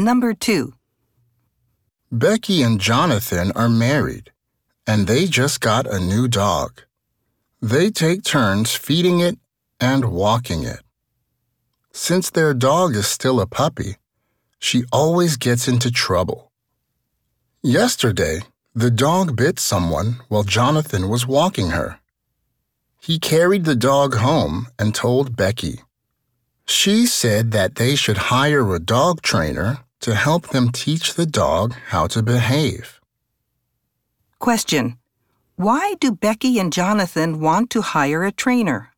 Number 2. Becky and Jonathan are married, and they just got a new dog. They take turns feeding it and walking it. Since their dog is still a puppy, she always gets into trouble. Yesterday, the dog bit someone while Jonathan was walking her. He carried the dog home and told Becky. She said that they should hire a dog trainer to help them teach the dog how to behave. Question. Why do Becky and Jonathan want to hire a trainer?